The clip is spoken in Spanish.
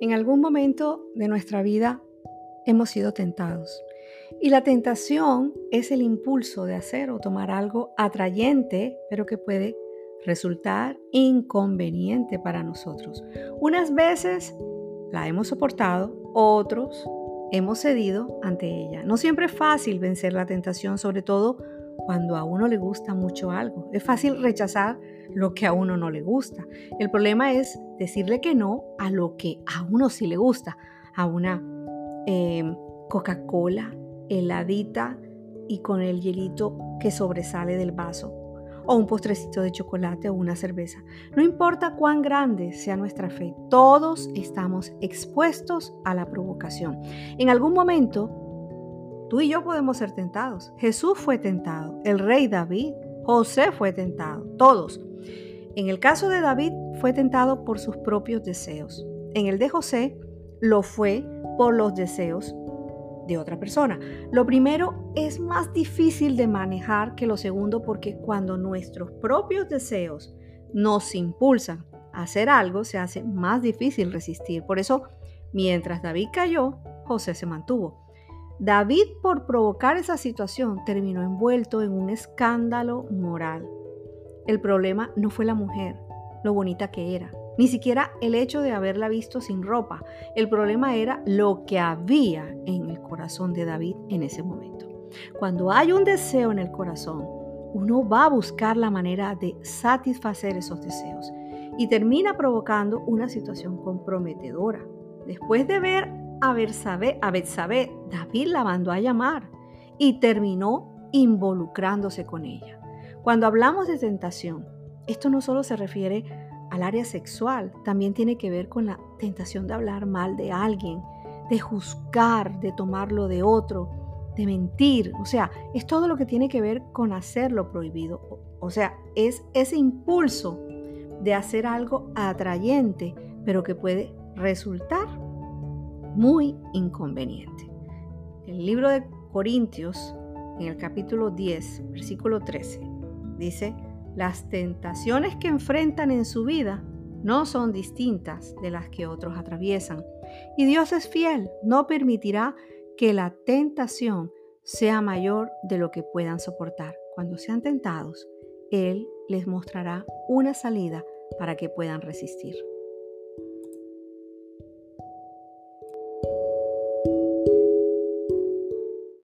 En algún momento de nuestra vida hemos sido tentados. Y la tentación es el impulso de hacer o tomar algo atrayente, pero que puede resultar inconveniente para nosotros. Unas veces la hemos soportado, otros hemos cedido ante ella. No siempre es fácil vencer la tentación, sobre todo cuando a uno le gusta mucho algo. Es fácil rechazar lo que a uno no le gusta. El problema es decirle que no a lo que a uno sí le gusta. A una eh, Coca-Cola heladita y con el hielito que sobresale del vaso o un postrecito de chocolate o una cerveza. No importa cuán grande sea nuestra fe, todos estamos expuestos a la provocación. En algún momento, tú y yo podemos ser tentados. Jesús fue tentado, el rey David, José fue tentado, todos. En el caso de David fue tentado por sus propios deseos. En el de José lo fue por los deseos de otra persona. Lo primero es más difícil de manejar que lo segundo porque cuando nuestros propios deseos nos impulsan a hacer algo, se hace más difícil resistir. Por eso, mientras David cayó, José se mantuvo. David, por provocar esa situación, terminó envuelto en un escándalo moral. El problema no fue la mujer, lo bonita que era, ni siquiera el hecho de haberla visto sin ropa. El problema era lo que había en el corazón de David en ese momento. Cuando hay un deseo en el corazón, uno va a buscar la manera de satisfacer esos deseos y termina provocando una situación comprometedora. Después de ver a Betsabé, David la mandó a llamar y terminó involucrándose con ella. Cuando hablamos de tentación, esto no solo se refiere al área sexual, también tiene que ver con la tentación de hablar mal de alguien, de juzgar, de tomarlo de otro, de mentir. O sea, es todo lo que tiene que ver con hacer lo prohibido. O sea, es ese impulso de hacer algo atrayente, pero que puede resultar muy inconveniente. El libro de Corintios, en el capítulo 10, versículo 13, dice, las tentaciones que enfrentan en su vida no son distintas de las que otros atraviesan. Y Dios es fiel, no permitirá que la tentación sea mayor de lo que puedan soportar. Cuando sean tentados, Él les mostrará una salida para que puedan resistir.